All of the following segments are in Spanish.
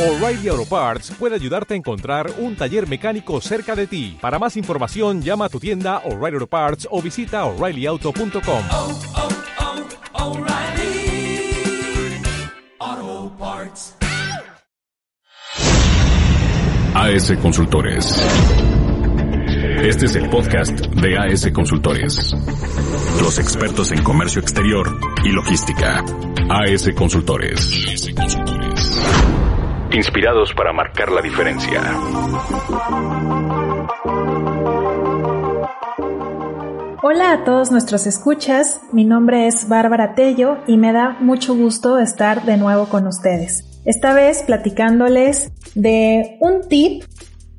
O'Reilly Auto Parts puede ayudarte a encontrar un taller mecánico cerca de ti. Para más información, llama a tu tienda O'Reilly Auto Parts o visita oreillyauto.com. oh, oh, O'Reilly Auto Parts. AS Consultores. Este es el podcast de AS Consultores. Los expertos en comercio exterior y logística. AS Consultores. Inspirados para marcar la diferencia. Hola a todos nuestros escuchas, mi nombre es Bárbara Tello y me da mucho gusto estar de nuevo con ustedes. Esta vez platicándoles de un tip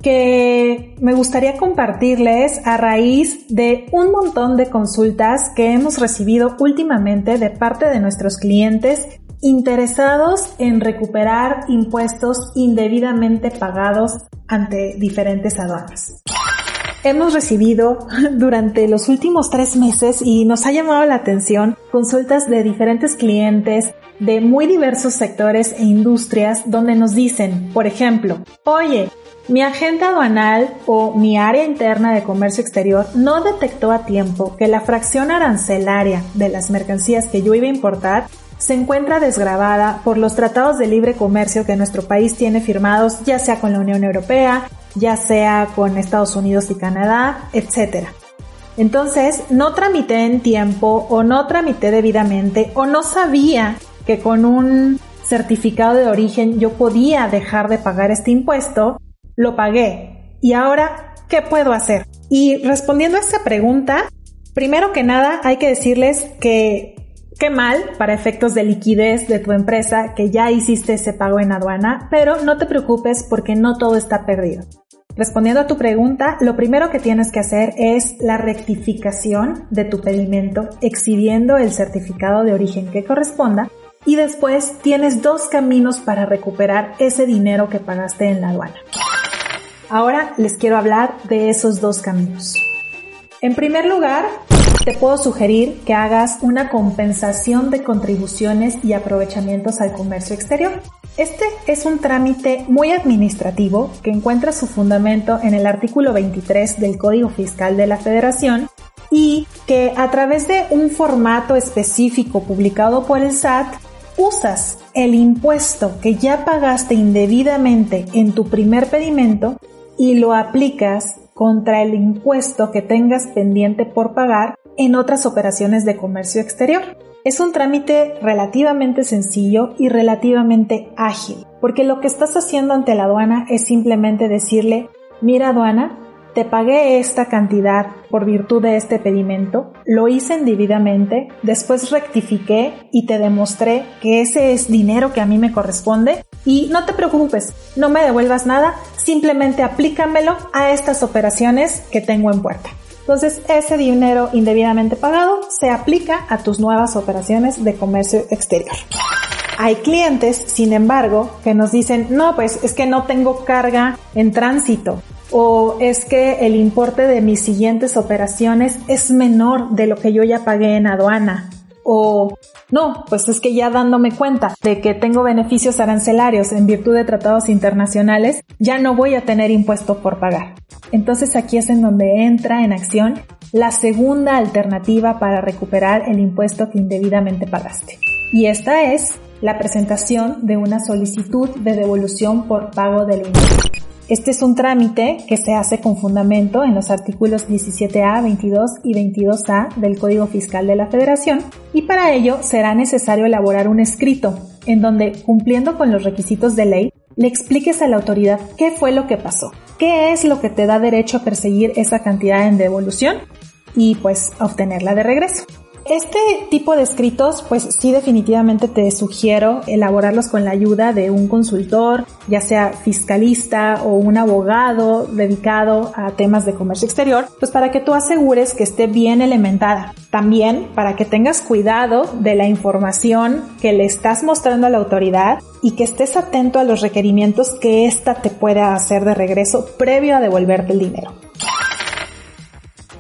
que me gustaría compartirles a raíz de un montón de consultas que hemos recibido últimamente de parte de nuestros clientes interesados en recuperar impuestos indebidamente pagados ante diferentes aduanas. Hemos recibido durante los últimos tres meses y nos ha llamado la atención consultas de diferentes clientes de muy diversos sectores e industrias donde nos dicen, por ejemplo, oye, mi agente aduanal o mi área interna de comercio exterior no detectó a tiempo que la fracción arancelaria de las mercancías que yo iba a importar se encuentra desgrabada por los tratados de libre comercio que nuestro país tiene firmados ya sea con la Unión Europea, ya sea con Estados Unidos y Canadá, etc. Entonces, no tramité en tiempo o no tramité debidamente o no sabía que con un certificado de origen yo podía dejar de pagar este impuesto, lo pagué. Y ahora, ¿qué puedo hacer? Y respondiendo a esta pregunta, primero que nada hay que decirles que Qué mal para efectos de liquidez de tu empresa que ya hiciste ese pago en aduana, pero no te preocupes porque no todo está perdido. Respondiendo a tu pregunta, lo primero que tienes que hacer es la rectificación de tu pedimento exhibiendo el certificado de origen que corresponda y después tienes dos caminos para recuperar ese dinero que pagaste en la aduana. Ahora les quiero hablar de esos dos caminos. En primer lugar, te puedo sugerir que hagas una compensación de contribuciones y aprovechamientos al comercio exterior. Este es un trámite muy administrativo que encuentra su fundamento en el artículo 23 del Código Fiscal de la Federación y que a través de un formato específico publicado por el SAT usas el impuesto que ya pagaste indebidamente en tu primer pedimento y lo aplicas contra el impuesto que tengas pendiente por pagar en otras operaciones de comercio exterior. Es un trámite relativamente sencillo y relativamente ágil, porque lo que estás haciendo ante la aduana es simplemente decirle, mira aduana, te pagué esta cantidad por virtud de este pedimento, lo hice indebidamente, después rectifiqué y te demostré que ese es dinero que a mí me corresponde y no te preocupes, no me devuelvas nada, simplemente aplícamelo a estas operaciones que tengo en puerta. Entonces, ese dinero indebidamente pagado se aplica a tus nuevas operaciones de comercio exterior. Hay clientes, sin embargo, que nos dicen, no, pues es que no tengo carga en tránsito o es que el importe de mis siguientes operaciones es menor de lo que yo ya pagué en aduana o no, pues es que ya dándome cuenta de que tengo beneficios arancelarios en virtud de tratados internacionales, ya no voy a tener impuesto por pagar. Entonces aquí es en donde entra en acción la segunda alternativa para recuperar el impuesto que indebidamente pagaste. Y esta es la presentación de una solicitud de devolución por pago del impuesto. Este es un trámite que se hace con fundamento en los artículos 17A, 22 y 22A del Código Fiscal de la Federación y para ello será necesario elaborar un escrito en donde, cumpliendo con los requisitos de ley, le expliques a la autoridad qué fue lo que pasó, qué es lo que te da derecho a perseguir esa cantidad en devolución y pues obtenerla de regreso. Este tipo de escritos, pues sí definitivamente te sugiero elaborarlos con la ayuda de un consultor, ya sea fiscalista o un abogado dedicado a temas de comercio exterior, pues para que tú asegures que esté bien elementada. También para que tengas cuidado de la información que le estás mostrando a la autoridad y que estés atento a los requerimientos que ésta te pueda hacer de regreso previo a devolverte el dinero.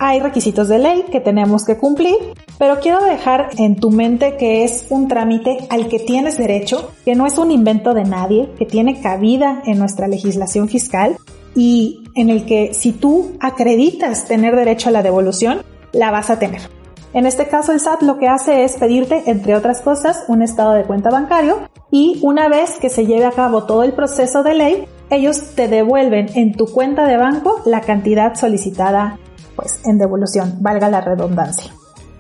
Hay requisitos de ley que tenemos que cumplir, pero quiero dejar en tu mente que es un trámite al que tienes derecho, que no es un invento de nadie, que tiene cabida en nuestra legislación fiscal y en el que si tú acreditas tener derecho a la devolución, la vas a tener. En este caso, el SAT lo que hace es pedirte, entre otras cosas, un estado de cuenta bancario y una vez que se lleve a cabo todo el proceso de ley, ellos te devuelven en tu cuenta de banco la cantidad solicitada pues en devolución, valga la redundancia.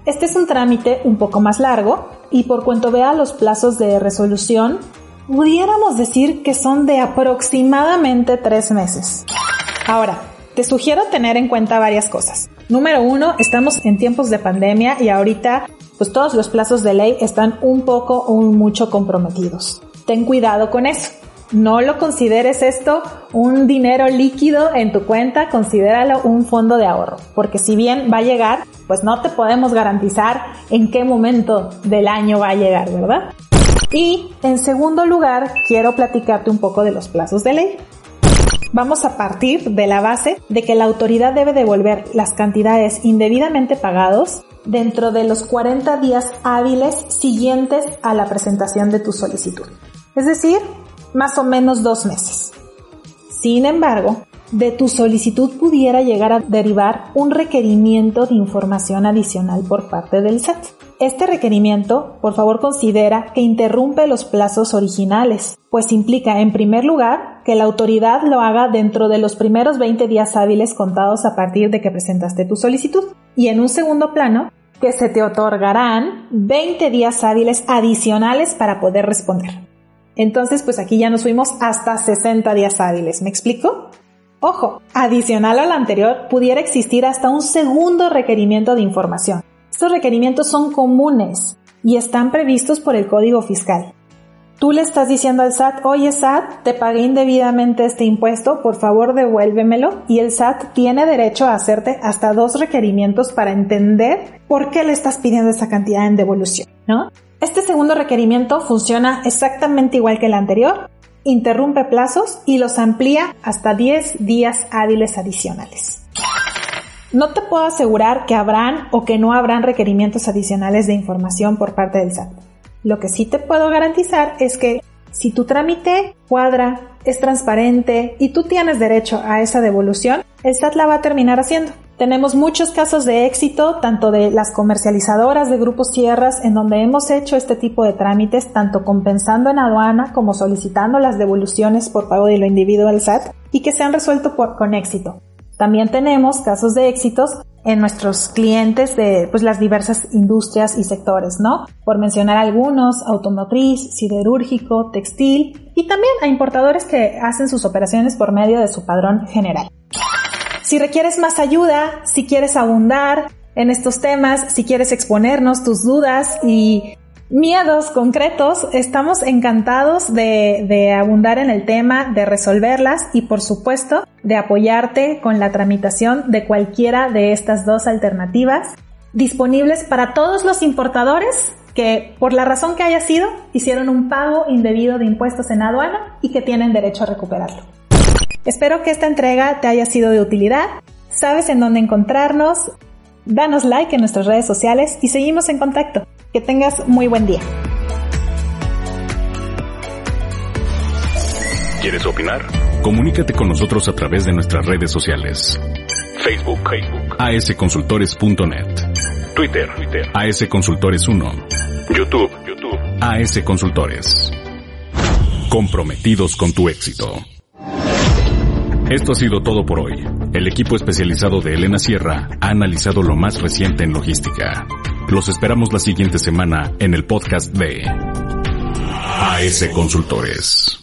Este es un trámite un poco más largo y por cuanto vea los plazos de resolución, pudiéramos decir que son de aproximadamente tres meses. Ahora, te sugiero tener en cuenta varias cosas. Número uno, estamos en tiempos de pandemia y ahorita pues todos los plazos de ley están un poco o mucho comprometidos. Ten cuidado con eso. No lo consideres esto un dinero líquido en tu cuenta, considéralo un fondo de ahorro, porque si bien va a llegar, pues no te podemos garantizar en qué momento del año va a llegar, ¿verdad? Y en segundo lugar, quiero platicarte un poco de los plazos de ley. Vamos a partir de la base de que la autoridad debe devolver las cantidades indebidamente pagados dentro de los 40 días hábiles siguientes a la presentación de tu solicitud. Es decir, más o menos dos meses. Sin embargo, de tu solicitud pudiera llegar a derivar un requerimiento de información adicional por parte del SAT. Este requerimiento, por favor, considera que interrumpe los plazos originales, pues implica, en primer lugar, que la autoridad lo haga dentro de los primeros 20 días hábiles contados a partir de que presentaste tu solicitud, y en un segundo plano, que se te otorgarán 20 días hábiles adicionales para poder responder. Entonces, pues aquí ya nos fuimos hasta 60 días hábiles. ¿Me explico? Ojo, adicional a lo anterior, pudiera existir hasta un segundo requerimiento de información. Estos requerimientos son comunes y están previstos por el Código Fiscal. Tú le estás diciendo al SAT, oye SAT, te pagué indebidamente este impuesto, por favor devuélvemelo. Y el SAT tiene derecho a hacerte hasta dos requerimientos para entender por qué le estás pidiendo esa cantidad en devolución, ¿no? Este segundo requerimiento funciona exactamente igual que el anterior, interrumpe plazos y los amplía hasta 10 días hábiles adicionales. No te puedo asegurar que habrán o que no habrán requerimientos adicionales de información por parte del SAT. Lo que sí te puedo garantizar es que si tu trámite cuadra, es transparente y tú tienes derecho a esa devolución, el SAT la va a terminar haciendo. Tenemos muchos casos de éxito, tanto de las comercializadoras de grupos tierras, en donde hemos hecho este tipo de trámites, tanto compensando en aduana como solicitando las devoluciones por pago de lo individual SAT, y que se han resuelto con éxito. También tenemos casos de éxitos en nuestros clientes de pues, las diversas industrias y sectores, ¿no? Por mencionar algunos, automotriz, siderúrgico, textil y también a importadores que hacen sus operaciones por medio de su padrón general. Si requieres más ayuda, si quieres abundar en estos temas, si quieres exponernos tus dudas y miedos concretos, estamos encantados de, de, abundar en el tema, de resolverlas y por supuesto de apoyarte con la tramitación de cualquiera de estas dos alternativas disponibles para todos los importadores que por la razón que haya sido hicieron un pago indebido de impuestos en aduana y que tienen derecho a recuperarlo. Espero que esta entrega te haya sido de utilidad. Sabes en dónde encontrarnos. Danos like en nuestras redes sociales y seguimos en contacto. Que tengas muy buen día. ¿Quieres opinar? Comunícate con nosotros a través de nuestras redes sociales. Facebook, Facebook, asconsultores.net. Twitter, Twitter, asconsultores1. YouTube, YouTube, AS Consultores. Comprometidos con tu éxito. Esto ha sido todo por hoy. El equipo especializado de Elena Sierra ha analizado lo más reciente en logística. Los esperamos la siguiente semana en el podcast de AS Consultores.